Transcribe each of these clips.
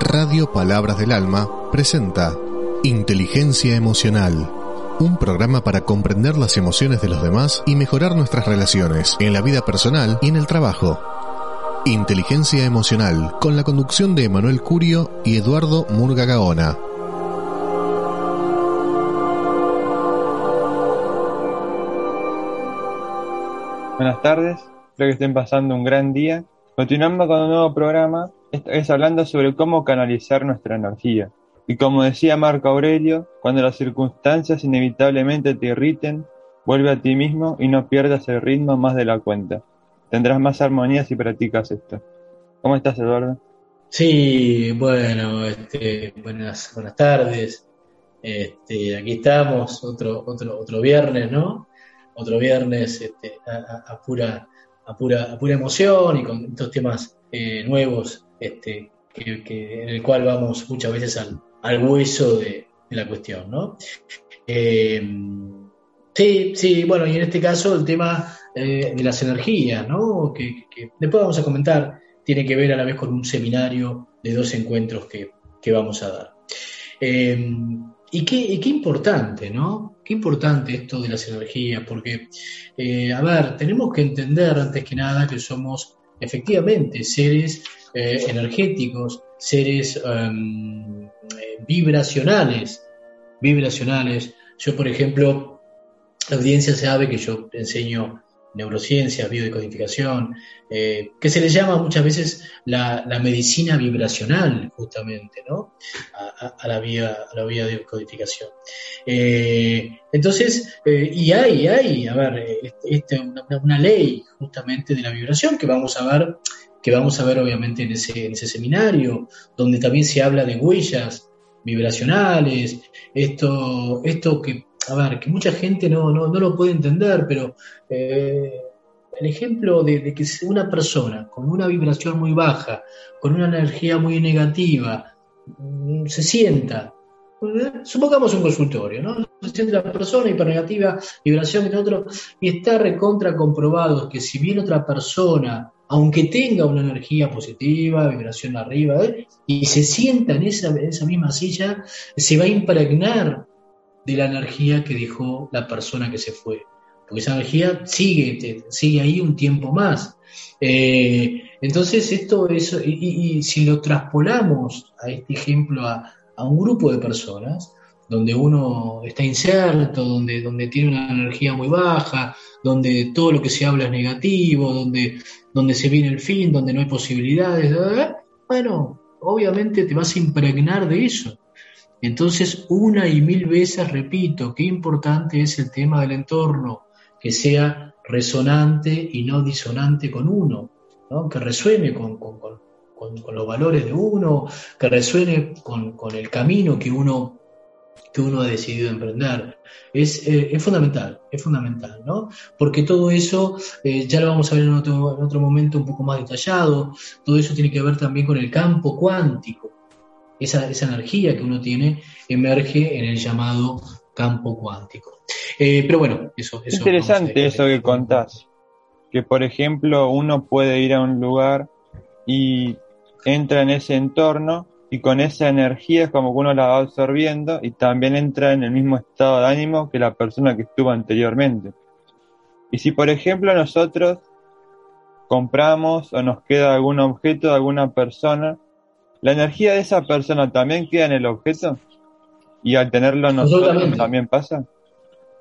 Radio Palabras del Alma presenta Inteligencia Emocional, un programa para comprender las emociones de los demás y mejorar nuestras relaciones en la vida personal y en el trabajo. Inteligencia Emocional, con la conducción de Emanuel Curio y Eduardo Murga Gaona. Buenas tardes, espero que estén pasando un gran día. Continuando con un nuevo programa, esta hablando sobre cómo canalizar nuestra energía. Y como decía Marco Aurelio, cuando las circunstancias inevitablemente te irriten, vuelve a ti mismo y no pierdas el ritmo más de la cuenta. Tendrás más armonía si practicas esto. ¿Cómo estás, Eduardo? Sí, bueno, este, buenas, buenas tardes. Este, aquí estamos, otro, otro, otro viernes, ¿no? Otro viernes este, a, pura, a, pura, a pura emoción y con estos temas eh, nuevos este, que, en el cual vamos muchas veces al, al hueso de, la cuestión, ¿no? Eh, sí, sí, bueno, y en este caso el tema eh, de las energías, ¿no? Que, después vamos a comentar, tiene que ver a la vez con un seminario de dos encuentros que, vamos a dar. Eh, y, qué, qué, importante, ¿no? Qué importante esto de las energías, porque, a ver, tenemos que entender antes que nada que somos efectivamente seres eh, energéticos, seres em, vibracionales, vibracionales. Yo, por ejemplo, la audiencia sabe que yo enseño neurociencias, biodecodificación, eh, que se le llama muchas veces la, medicina vibracional, justamente, ¿no? A, la, vía, la de codificación. Eh, entonces, y hay, hay, a ver, este, una, una, ley justamente de la vibración que vamos a ver que vamos a ver obviamente en ese, en ese seminario, donde también se habla de huellas vibracionales, esto, esto que, a ver, que mucha gente no, no, no lo puede entender, pero eh, el ejemplo de, que una persona con una vibración muy baja, con una energía muy negativa, mm, se sienta, supongamos un consultorio, ¿no? Se siente la persona hipernegativa, vibración y otro, y está recontra comprobado que si bien otra persona aunque tenga una energía positiva, vibración arriba, ¿eh? y se sienta en esa, esa misma silla, se va a impregnar de la energía que dejó la persona que se fue. Porque esa energía sigue, sigue ahí un tiempo más. Eh, entonces, esto es, y, si lo traspolamos a este ejemplo a, un grupo de personas, donde uno está incerto, donde, donde tiene una energía muy baja, donde todo lo que se habla es negativo, donde, donde se viene el fin, donde no hay posibilidades, bueno, obviamente te vas a impregnar de eso. Entonces, una y mil veces repito, qué importante es el tema del entorno, que sea resonante y no disonante con uno, que resuene con, los valores de uno, que resuene con, el camino que uno que uno ha decidido emprender. Es, eh, es fundamental, es fundamental, ¿no? Porque todo eso, eh, ya lo vamos a ver en otro, en otro momento un poco más detallado, todo eso tiene que ver también con el campo cuántico. Esa, esa energía que uno tiene emerge en el llamado campo cuántico. Eh, pero bueno, eso... es Interesante eso que contás, que por ejemplo uno puede ir a un lugar y entra en ese entorno y con esa energía es como que uno la va absorbiendo y también entra en el mismo estado de ánimo que la persona que estuvo anteriormente. Y si por ejemplo nosotros compramos o nos queda algún objeto de alguna persona, ¿la energía de esa persona también queda en el objeto? ¿Y al tenerlo nosotros también pasa?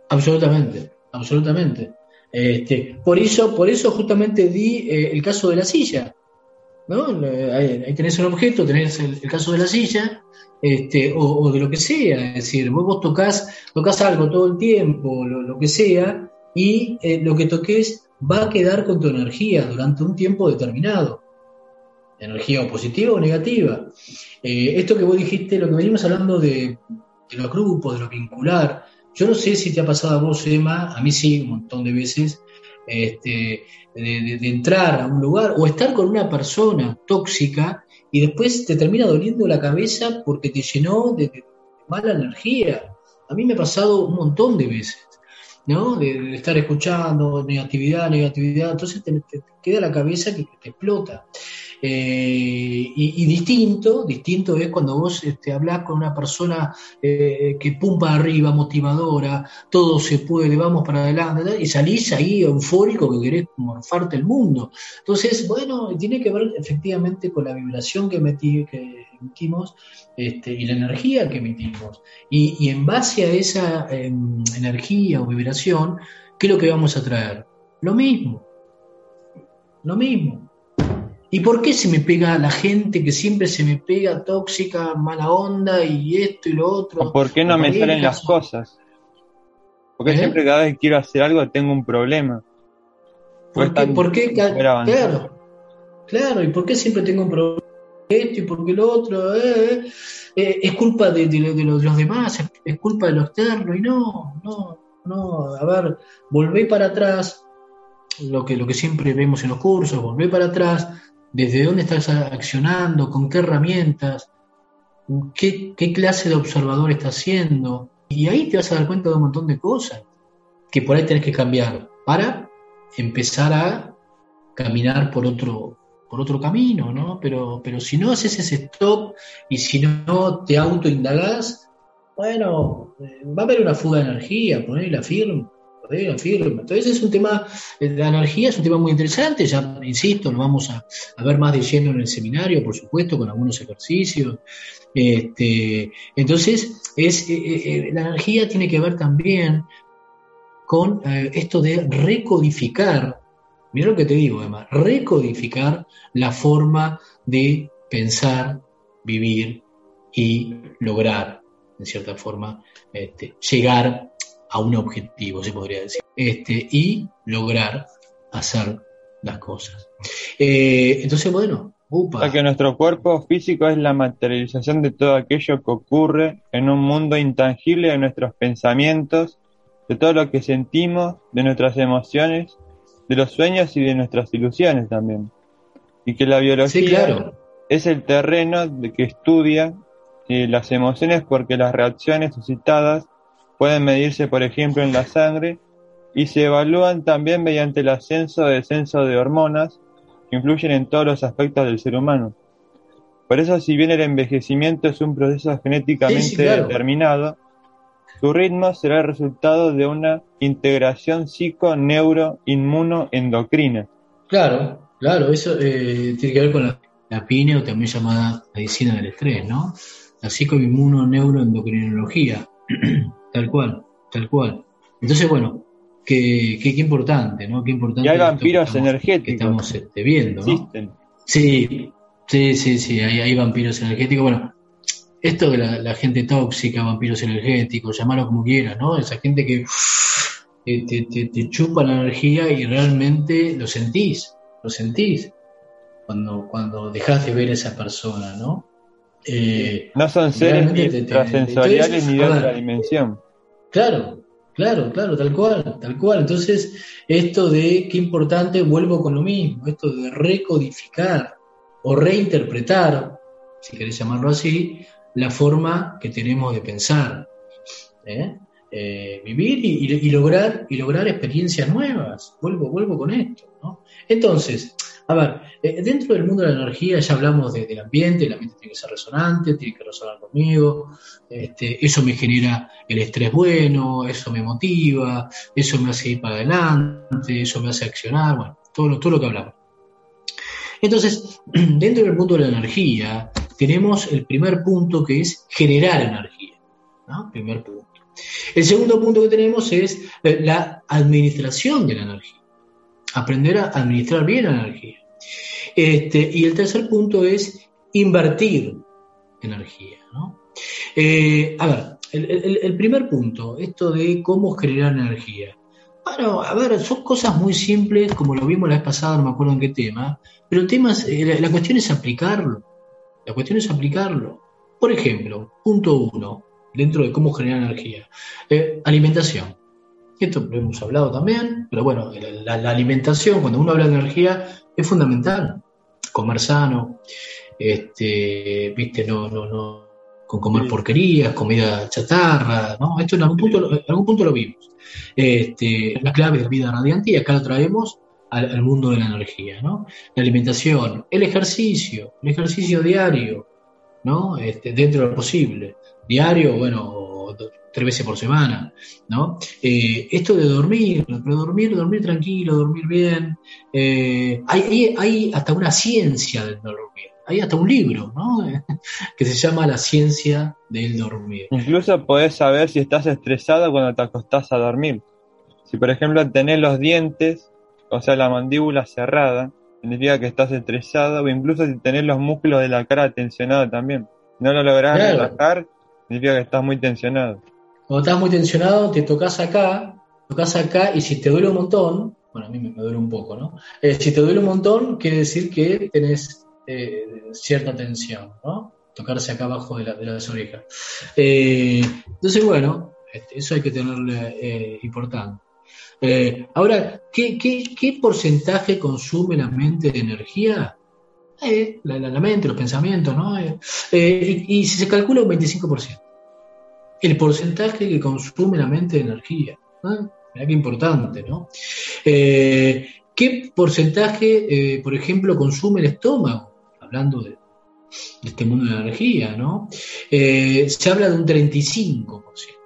Absolutamente, absolutamente. Este, por eso, por eso justamente di eh, el caso de la silla. Ahí, tenés un objeto, tenés el, caso de la silla, este, o, de lo que sea, es decir, vos, tocas, tocas algo todo el tiempo, lo, que sea, y eh, lo que toques va a quedar con tu energía durante un tiempo determinado. Energía o positiva o negativa. Eh, esto que vos dijiste, lo que venimos hablando de, los grupos, de lo vincular, yo no sé si te ha pasado a vos, Emma, a mí sí, un montón de veces, este, de, entrar a un lugar o estar con una persona tóxica y después te termina doliendo la cabeza porque te llenó de, mala energía. A mí me ha pasado un montón de veces, ¿no? De, estar escuchando negatividad, negatividad, entonces te, queda la cabeza que, te explota. Eh, y, distinto, distinto es cuando vos este, hablas con una persona eh, que pumpa arriba, motivadora, todo se puede, vamos para adelante, y salís ahí eufórico que querés morfarte el mundo. Entonces, bueno, tiene que ver efectivamente con la vibración que, metí, que emitimos este, y la energía que emitimos. Y, en base a esa em, energía o vibración, ¿qué es lo que vamos a traer? Lo mismo. Lo mismo. ¿Y por qué se me pega la gente que siempre se me pega tóxica, mala onda y esto y lo otro? por qué no me salen las cosas? Porque ¿Eh? siempre cada vez que quiero hacer algo tengo un problema. ¿Por qué? ¿Por qué? Claro, claro, ¿y por qué siempre tengo un problema? Esto y por qué lo otro, eh, eh, es culpa de, los, demás, es, culpa de lo externo, y no, no, no, a ver, volvé para atrás, lo que, lo que siempre vemos en los cursos, volvé para atrás, desde dónde estás accionando, con qué herramientas, qué, clase de observador estás haciendo, y ahí te vas a dar cuenta de un montón de cosas que por ahí tenés que cambiar para empezar a caminar por otro, por otro camino, ¿no? Pero, pero si no haces ese stop y si no te autoindagás, bueno, eh, va a haber una fuga de energía, poner la firma, Entonces es un tema, eh, la energía es un tema muy interesante, ya insisto, lo vamos a, ver más de lleno en el seminario, por supuesto, con algunos ejercicios. Este, entonces, es, eh, la energía tiene que ver también con esto de recodificar Mira lo que te digo, Emma, recodificar la forma de pensar, vivir y lograr, en cierta forma, este, llegar a un objetivo, se podría decir, este, y lograr hacer las cosas. Eh, entonces, bueno, upa. que nuestro cuerpo físico es la materialización de todo aquello que ocurre en un mundo intangible de nuestros pensamientos, de todo lo que sentimos, de nuestras emociones de los sueños y de nuestras ilusiones también. Y que la biología es el terreno de que estudia eh, las emociones porque las reacciones suscitadas pueden medirse, por ejemplo, en la sangre y se evalúan también mediante el ascenso o descenso de hormonas que influyen en todos los aspectos del ser humano. Por eso, si bien el envejecimiento es un proceso genéticamente determinado, su ritmo será el resultado de una integración psico-neuro-inmuno-endocrina. Claro, claro, eso eh, tiene que ver con la, la PINE o también llamada medicina del estrés, ¿no? La psico-inmuno-neuro-endocrinología, tal cual, tal cual. Entonces, bueno, qué, qué, importante, ¿no? Qué importante. Y hay vampiros energéticos. Que estamos este, viendo, ¿no? Sí, sí, sí, sí, hay, hay vampiros energéticos. Bueno, esto de la, gente tóxica, vampiros energéticos, llamarlo como quieras, ¿no? Esa gente que te, chupa la energía y realmente lo sentís, lo sentís cuando, cuando dejas de ver a esa persona, ¿no? Eh, no son seres ni extrasensoriales ni de otra dimensión. Claro, claro, claro, tal cual, tal cual. Entonces, esto de qué importante, vuelvo con lo mismo, esto de recodificar o reinterpretar, si querés llamarlo así, la forma que tenemos de pensar, ¿eh? Eh, vivir y, lograr, y lograr experiencias nuevas. Vuelvo, vuelvo con esto. Entonces, a ver, eh, dentro del mundo de la energía ya hablamos del ambiente, el ambiente tiene que ser resonante, tiene que resonar conmigo, este, eso me genera el estrés bueno, eso me motiva, eso me hace ir para adelante, eso me hace accionar, bueno, todo lo, todo lo que hablamos. Entonces, dentro del mundo de la energía, tenemos el primer punto que es generar energía. Primer punto. El segundo punto que tenemos es eh, la administración de la energía. Aprender a administrar bien la energía. Este, y el tercer punto es invertir energía. Eh, a ver, el, primer punto, esto de cómo generar energía. Bueno, a ver, son cosas muy simples, como lo vimos la vez pasada, no me acuerdo en qué tema, pero temas, eh, la cuestión es aplicarlo. La cuestión es aplicarlo. Por ejemplo, punto uno, dentro de cómo generar energía. Eh, alimentación. Esto lo hemos hablado también, pero bueno, la, alimentación, cuando uno habla de energía, es fundamental. Comer sano, este, viste, no, no, no, con comer porquerías, comida chatarra, ¿no? Esto en algún punto, en algún punto lo vimos. Este, la clave de vida radiante, y acá lo traemos al, mundo de la energía, ¿no? La alimentación, el ejercicio, el ejercicio diario, ¿no? Este, dentro de lo posible. Diario, bueno, tres veces por semana, ¿no? Eh, esto de dormir, pero dormir, dormir tranquilo, dormir bien. Eh, hay, hay, hasta una ciencia del dormir. Hay hasta un libro, ¿no? que se llama La ciencia del dormir. Incluso podés saber si estás estresado cuando te acostás a dormir. Si por ejemplo tenés los dientes, o sea la mandíbula cerrada, significa que estás estresado, o incluso si tenés los músculos de la cara tensionados también. Si no lo lográs relajar, significa que estás muy tensionado. Cuando estás muy tensionado, te tocas acá, tocas acá, y si te duele un montón, bueno, a mí me, duele un poco, ¿no? Eh, si te duele un montón, quiere decir que tenés eh, cierta tensión, ¿no? Tocarse acá abajo de, la, de las orejas. Eh, entonces, bueno, este, eso hay que tenerle importante. Ahora, ¿qué, porcentaje consume la mente de energía? La, mente, los pensamientos, ¿no? Y, si se calcula un 25%. El porcentaje que consume la mente de energía. Mira qué importante, ¿no? ¿Qué porcentaje, por ejemplo, consume el estómago? Hablando de, de este mundo de energía, ¿no? se habla de un 35%.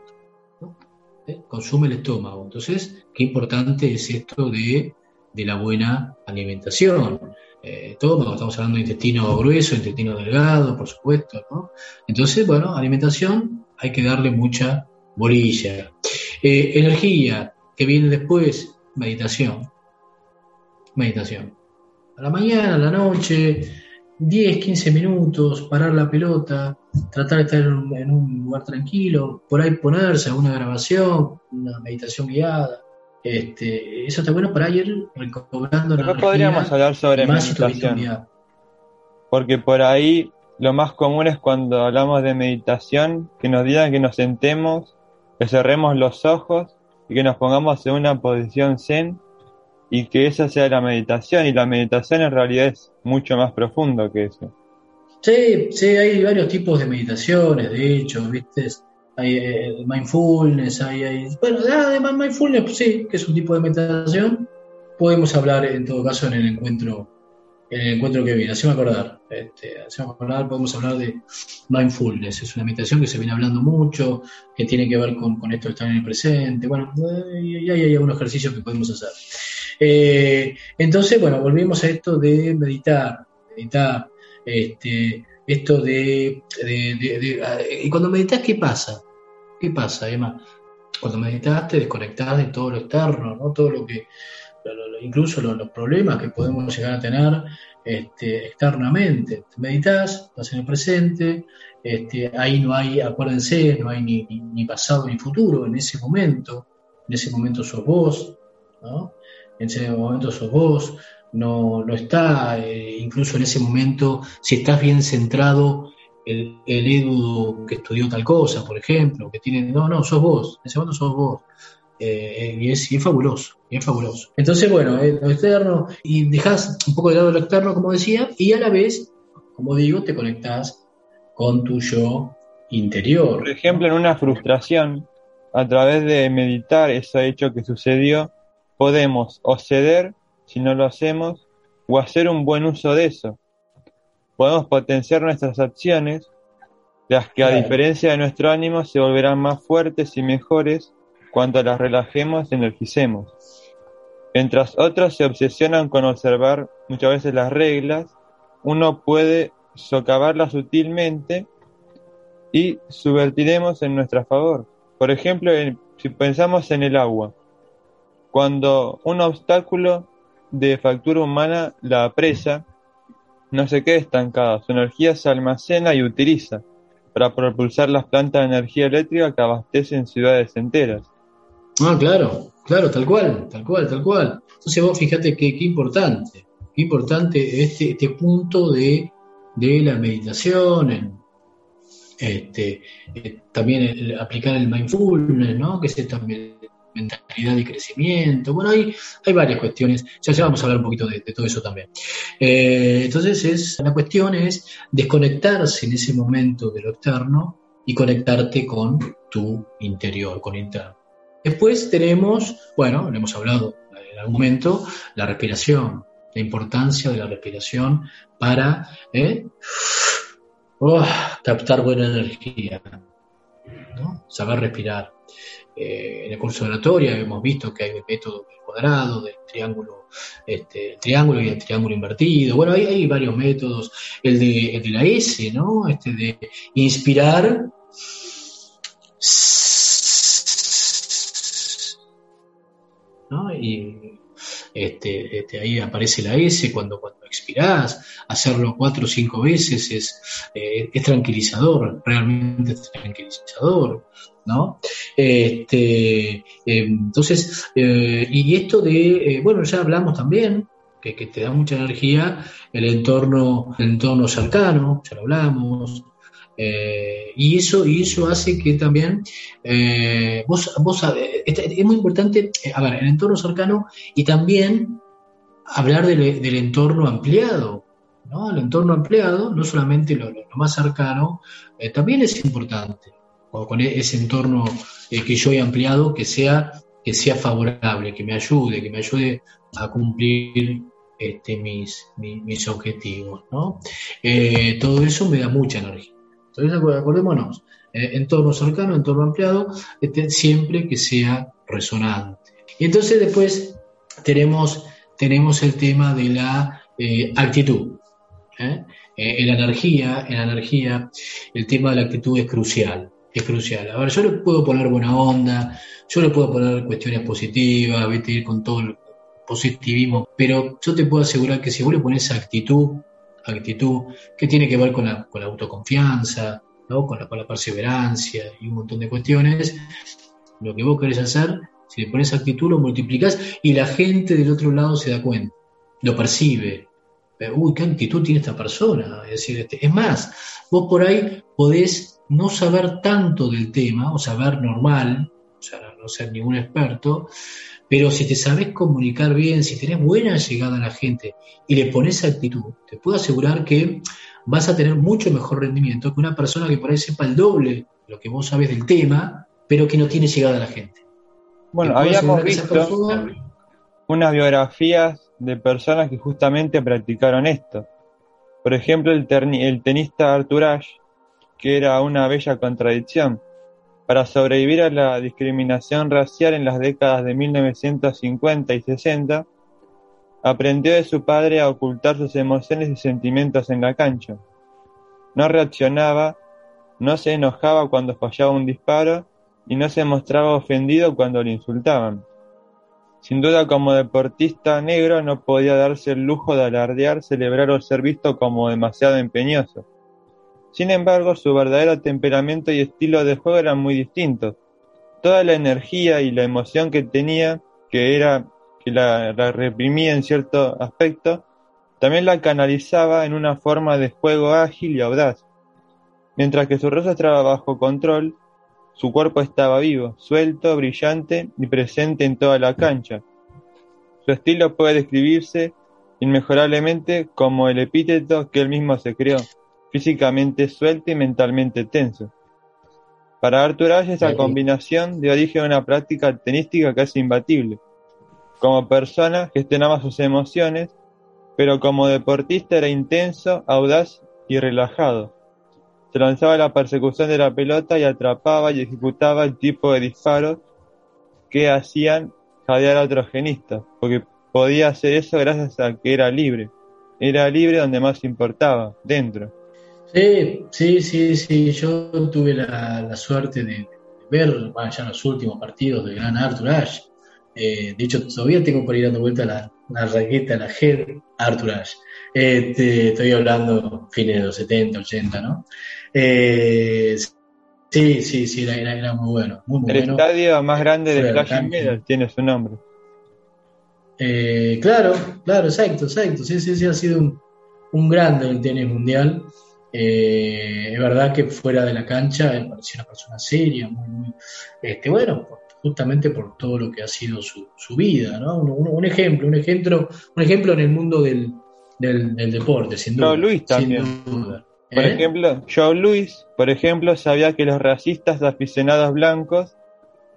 ¿eh? consume el estómago. Entonces, qué importante es esto de, la buena alimentación. Eh, estamos hablando de intestino grueso, intestino delgado, por supuesto, ¿no? Entonces, bueno, alimentación hay que darle mucha bolilla. Eh, energía, que viene después, meditación. Meditación. A la mañana, a la noche, 10, 15 minutos, parar la pelota, tratar de estar en un, lugar tranquilo, por ahí ponerse a una grabación, una meditación guiada. Este, eso está bueno para ir recobrando la podríamos hablar sobre meditación. Porque por ahí lo más común es cuando hablamos de meditación, que nos digan que nos sentemos, que cerremos los ojos y que nos pongamos en una posición zen y que esa sea la meditación y la meditación en realidad es mucho más profundo que eso. Sí, sí, hay varios tipos de meditaciones, de hecho, ¿viste? Hay eh, mindfulness, hay, hay, Bueno, de mindfulness, pues sí, que es un tipo de meditación. Podemos hablar en todo caso en el encuentro en el encuentro que viene. Hacemos acordar, este, acordar, podemos hablar de mindfulness. Es una meditación que se viene hablando mucho, que tiene que ver con, con esto de estar en el presente. Bueno, y hay, hay algunos ejercicios que podemos hacer. Eh, entonces, bueno, volvemos a esto de meditar, meditar, este, esto de, Y cuando meditas, ¿qué pasa? ¿Qué pasa, Emma? Cuando meditas te desconectas de todo lo externo, ¿no? Todo lo que... incluso los, problemas que podemos llegar a tener este, externamente. Meditas, estás en el presente, este, ahí no hay, acuérdense, no hay ni, ni, pasado ni futuro en ese momento, en ese momento sos vos, ¿no? en ese momento sos vos, no, no está, eh, incluso en ese momento, si estás bien centrado, el, el, Edu que estudió tal cosa, por ejemplo, que tiene, no, no, sos vos, en ese momento sos vos. Eh, y, es, fabuloso, y es fabuloso. Entonces, bueno, eh, lo externo, y dejas un poco de lado lo externo, como decía, y a la vez, como digo, te conectás con tu yo interior. Por ejemplo, en una frustración, a través de meditar ese hecho que sucedió, podemos o ceder si no lo hacemos o hacer un buen uso de eso. Podemos potenciar nuestras acciones, las que a diferencia de nuestro ánimo se volverán más fuertes y mejores cuando las relajemos energicemos. Mientras otros se obsesionan con observar muchas veces las reglas, uno puede socavarlas sutilmente y subvertiremos en nuestro favor. Por ejemplo, si pensamos en el agua, cuando un obstáculo de factura humana la apresa, no se queda estancada, su energía se almacena y utiliza para propulsar las plantas de energía eléctrica que abastecen ciudades enteras. Ah, claro, claro, tal cual, tal cual, tal cual. Entonces vos fíjate qué importante, qué importante este, este punto de, la meditación, este, eh, también aplicar el mindfulness, ¿no? Que es también mentalidad de crecimiento. Bueno, hay, hay varias cuestiones. Ya, ya vamos a hablar un poquito de, todo eso también. Eh, entonces, es, la cuestión es desconectarse en ese momento de lo externo y conectarte con tu interior, con interno. Después tenemos, bueno, lo hemos hablado en algún momento, la respiración, la importancia de la respiración para ¿eh? oh, captar buena energía, saber respirar. Eh, en el curso de oratoria hemos visto que hay el método del cuadrado, del triángulo, este, el triángulo y el triángulo invertido. Bueno, hay, hay varios métodos. El de, el de la S, ¿no? Este de inspirar. Y este, este, ahí aparece la S cuando, cuando expirás, hacerlo cuatro o cinco veces es, eh, es tranquilizador, realmente es tranquilizador, ¿no? Este, em, entonces, eh, y esto de, eh, bueno, ya hablamos también, que, te da mucha energía el entorno, el entorno cercano, ya lo hablamos, y eso y eso hace que también vos, vos es muy importante a ver el entorno cercano y también hablar del, entorno ampliado ¿no? El entorno ampliado, no solamente lo, más cercano, eh, también es importante. O con e, ese entorno eh, que yo he ampliado, que sea, que sea favorable, que me ayude, que me ayude a cumplir este, mis, mis, objetivos. ¿no? Eh, todo eso me da mucha energía. Entonces, acordémonos, entorno cercano, entorno ampliado, este, siempre que sea resonante. Y entonces después tenemos, tenemos el tema de la actitud. ¿eh? Eh, en la energía, en la energía, el tema de la actitud es crucial, es crucial. A ver, yo le puedo poner buena onda, yo le puedo poner cuestiones positivas, vete ir con todo el positivismo, pero yo te puedo asegurar que si vos le pones actitud, actitud que tiene que ver con la, con la autoconfianza, ¿no? con, la, con la perseverancia y un montón de cuestiones, lo que vos querés hacer, si le pones actitud lo multiplicás y la gente del otro lado se da cuenta, lo percibe, uy, qué actitud tiene esta persona. Es decir, este, es más, vos por ahí podés no saber tanto del tema, o saber normal, o sea, no ser ningún experto, pero si te sabes comunicar bien, si tenés buena llegada a la gente y le pones actitud, te puedo asegurar que vas a tener mucho mejor rendimiento que una persona que por ahí sepa el doble lo que vos sabes del tema, pero que no tiene llegada a la gente. Bueno, habíamos visto unas biografías de personas que justamente practicaron esto. Por ejemplo, el, el tenista Arthur Ashe, que era una bella contradicción. Para sobrevivir a la discriminación racial en las décadas de 1950 y 60, aprendió de su padre a ocultar sus emociones y sentimientos en la cancha. No reaccionaba, no se enojaba cuando fallaba un disparo y no se mostraba ofendido cuando le insultaban. Sin duda como deportista negro no podía darse el lujo de alardear, celebrar o ser visto como demasiado empeñoso. Sin embargo, su verdadero temperamento y estilo de juego eran muy distintos. Toda la energía y la emoción que tenía, que era que la, reprimía en cierto aspecto, también la canalizaba en una forma de juego ágil y audaz. Mientras que su rostro estaba bajo control, su cuerpo estaba vivo, suelto, brillante y presente en toda la cancha. Su estilo puede describirse inmejorablemente como el epíteto que él mismo se creó, físicamente suelto y mentalmente tenso. Para Arthur Ashe esa combinación dio origen a una práctica tenística casi imbatible. Como persona gestionaba sus emociones, pero como deportista era intenso, audaz y relajado se lanzaba a la persecución de la pelota y atrapaba y ejecutaba el tipo de disparos que hacían jadear a otros genistas, porque podía hacer eso gracias a que era libre. Era libre donde más importaba, dentro. Sí, sí, sí, sí. Yo tuve la, suerte de, ver bueno, ya los últimos partidos del gran Arthur Ashe. Eh, de hecho, todavía tengo por ir dando vuelta la, la raqueta, la Head Arthur Ashe. Este, estoy hablando fines de los 70, 80, ¿no? Eh, sí, sí, sí, era, era, muy bueno. el estadio más grande de Flashing Metal tiene su nombre. Eh, claro, claro, exacto, exacto. Sí, sí, sí, ha sido un, un grande el tenis mundial. Eh, es verdad que fuera de la cancha me pareció una persona seria, muy, muy este, bueno, justamente por todo lo que ha sido su, su vida, ¿no? Un, ejemplo, un ejemplo, un ejemplo en el mundo del, del, deporte, sin duda. Luis también. Por ¿Eh? ejemplo, Joe Louis, por ejemplo, sabía que los racistas aficionados blancos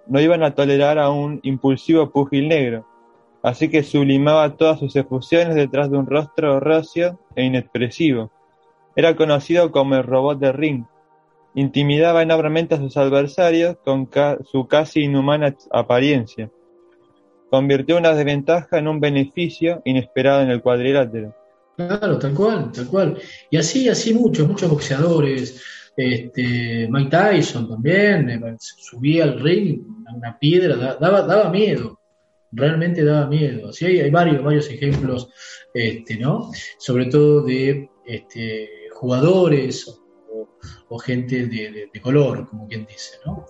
no iban a tolerar a un impulsivo pugil negro. así que sublimaba todas sus efusiones detrás de un rostro rocio e inexpresivo. Era conocido como el robot de Ring. Intimidaba enormemente a sus adversarios con su casi inhumana apariencia. Convirtió una desventaja en un beneficio inesperado en el cuadrilátero. Claro, tal cual, tal cual. Y así, así muchos, muchos boxeadores. Este, Mike Tyson también, eh, subía al ring, una piedra, daba, daba miedo realmente daba miedo. Sí, hay, hay varios, varios ejemplos, este, ¿no? Sobre todo de este, jugadores o, gente de, color, como quien dice, ¿no?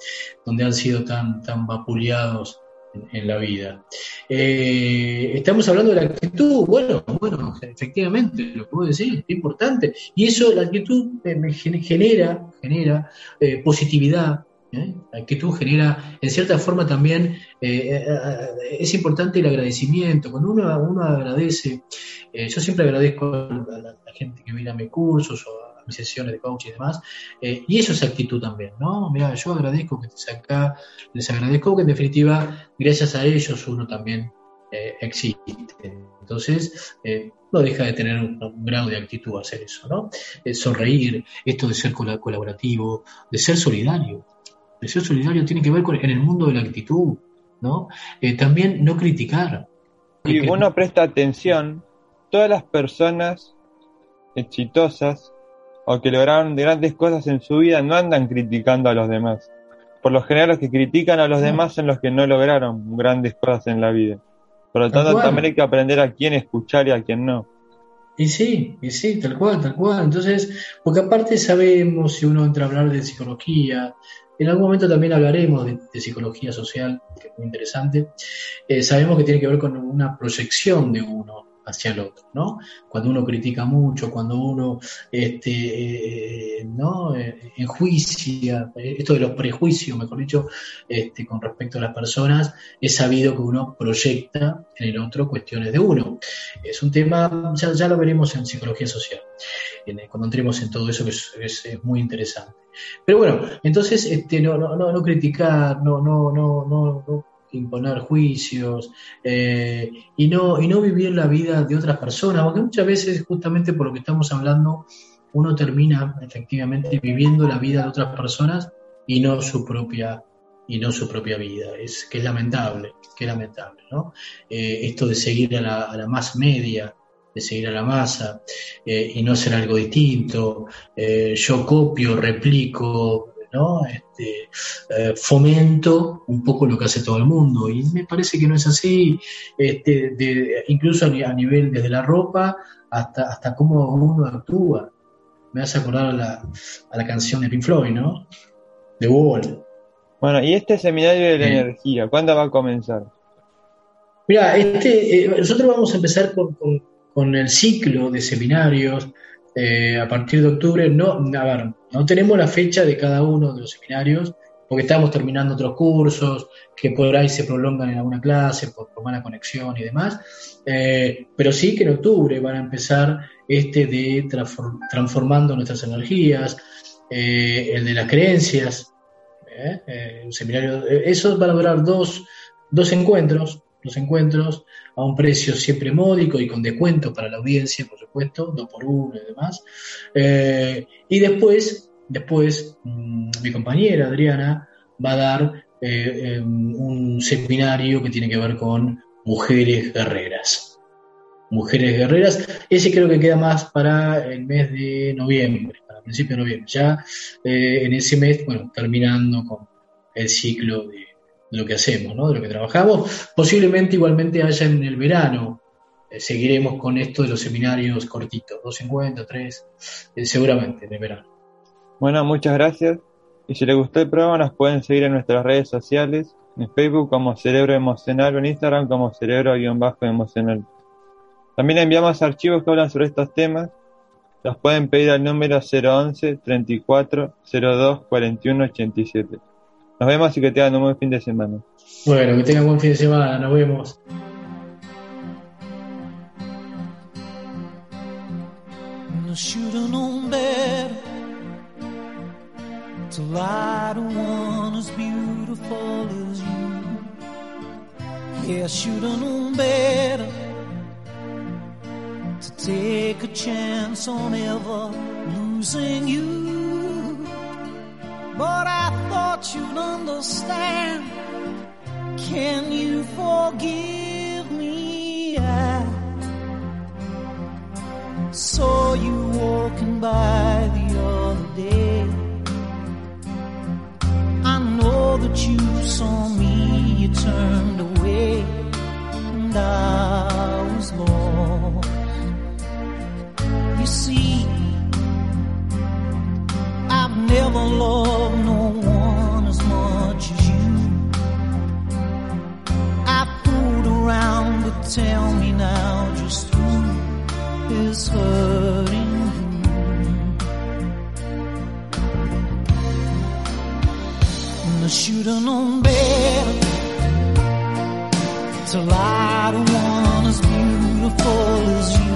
Donde han sido tan, tan vapuleados en, la vida. Eh, estamos hablando de la actitud, bueno, bueno, efectivamente, lo puedo decir, es importante. Y eso, la actitud me genera, genera eh, positividad, ¿eh? Actitud genera, en cierta forma también, eh, eh, es importante el agradecimiento. Cuando uno, uno agradece, yo siempre agradezco a la, gente que viene a mis cursos o a mis sesiones de coaching y demás, y eso es actitud también, ¿no? Mira, yo agradezco que estés acá, les agradezco que en definitiva, gracias a ellos uno también existe. Entonces, no deja de tener un, grado de actitud hacer eso, ¿no? sonreír, esto de ser colaborativo, de ser solidario. El ser solidario tiene que ver con en el mundo de la actitud, ¿no? Eh, también no criticar. Y uno presta atención, todas las personas exitosas o que lograron grandes cosas en su vida no andan criticando a los demás. Por lo general los que critican a los demás son los que no lograron grandes cosas en la vida. Por lo tanto, también hay que aprender a quién escuchar y a quién no. Y sí, y sí, tal cual, tal cual. Entonces, porque aparte sabemos, si uno entra a hablar de psicología, en algún momento también hablaremos de, psicología social, que es muy interesante. Eh, sabemos que tiene que ver con una proyección de uno hacia el otro, ¿no? Cuando uno critica mucho, cuando uno este, eh, ¿no? Eh, enjuicia, esto de los prejuicios, mejor dicho, este, con respecto a las personas, es sabido que uno proyecta en el otro cuestiones de uno. Es un tema, ya, lo veremos en psicología social, cuando entremos en todo eso que es muy interesante. Pero bueno, entonces este, no, no, no, criticar, no, no, no, no, imponer juicios eh, y, no, y no vivir la vida de otras personas, porque muchas veces justamente por lo que estamos hablando, uno termina efectivamente viviendo la vida de otras personas y no su propia y no su propia vida. Es que es lamentable, que es lamentable. Eh, esto de seguir a la, a la más media, de seguir a la masa eh, y no hacer algo distinto. Yo copio, replico, ¿no? Este, eh, fomento un poco lo que hace todo el mundo y me parece que no es así, este, de, incluso a, nivel desde la ropa hasta, hasta cómo uno actúa. Me hace acordar a la, a la canción de Pink Floyd, ¿no? De Wall. Bueno, y este seminario de la energía, ¿cuándo va a comenzar? Mira, este, nosotros vamos a empezar con, con el ciclo de seminarios eh, a partir de octubre. No, a ver, no tenemos la fecha de cada uno de los seminarios porque estamos terminando otros cursos que por ahí se prolongan en alguna clase por, mala conexión y demás. Eh, pero sí que en octubre van a empezar este de transformando nuestras energías, eh, el de las creencias, un seminario. Esos van a durar dos, dos encuentros, los encuentros a un precio siempre módico y con descuento para la audiencia, por supuesto, dos por uno y demás. Eh, y después, después mm, mi compañera Adriana va a dar eh, em, un seminario que tiene que ver con mujeres guerreras. Mujeres guerreras, ese creo que queda más para el mes de noviembre, para principio de noviembre. Ya eh, en ese mes, bueno, terminando con el ciclo de de lo que hacemos, ¿no? de lo que trabajamos. Posiblemente igualmente haya en el verano, eh, seguiremos con esto de los seminarios cortitos, 250, 3, eh, seguramente en el verano. Bueno, muchas gracias. Y si les gustó el programa, nos pueden seguir en nuestras redes sociales, en Facebook como Cerebro Emocional o en Instagram como Cerebro-Emocional. También enviamos archivos que hablan sobre estos temas. Los pueden pedir al número 011 34 02 41 87. Nos vemos y que tengan un buen fin de semana. Bueno, que tengan buen fin de semana. Nos vemos. Better to lie to one as beautiful as you. Yeah, I should have known better to take a chance on ever losing you. but I thought you'd understand. Can you forgive me? I saw you walking by the other day. I know that you saw me, you turned. sitting on bed to lie to one as beautiful as you.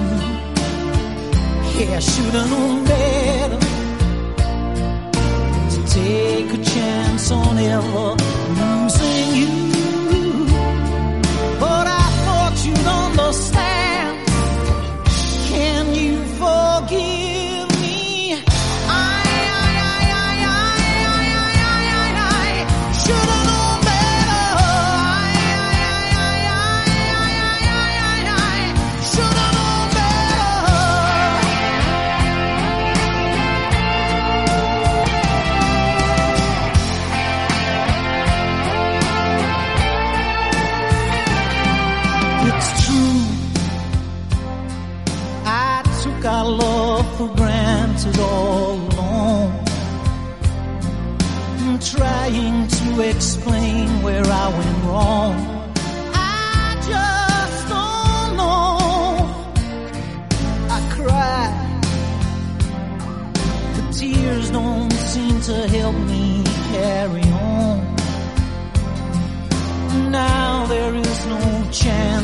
Yeah, I should have known better to take a chance on ever.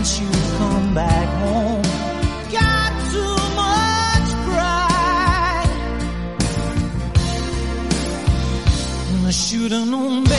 once you come back home. Got too much pride. I should've known.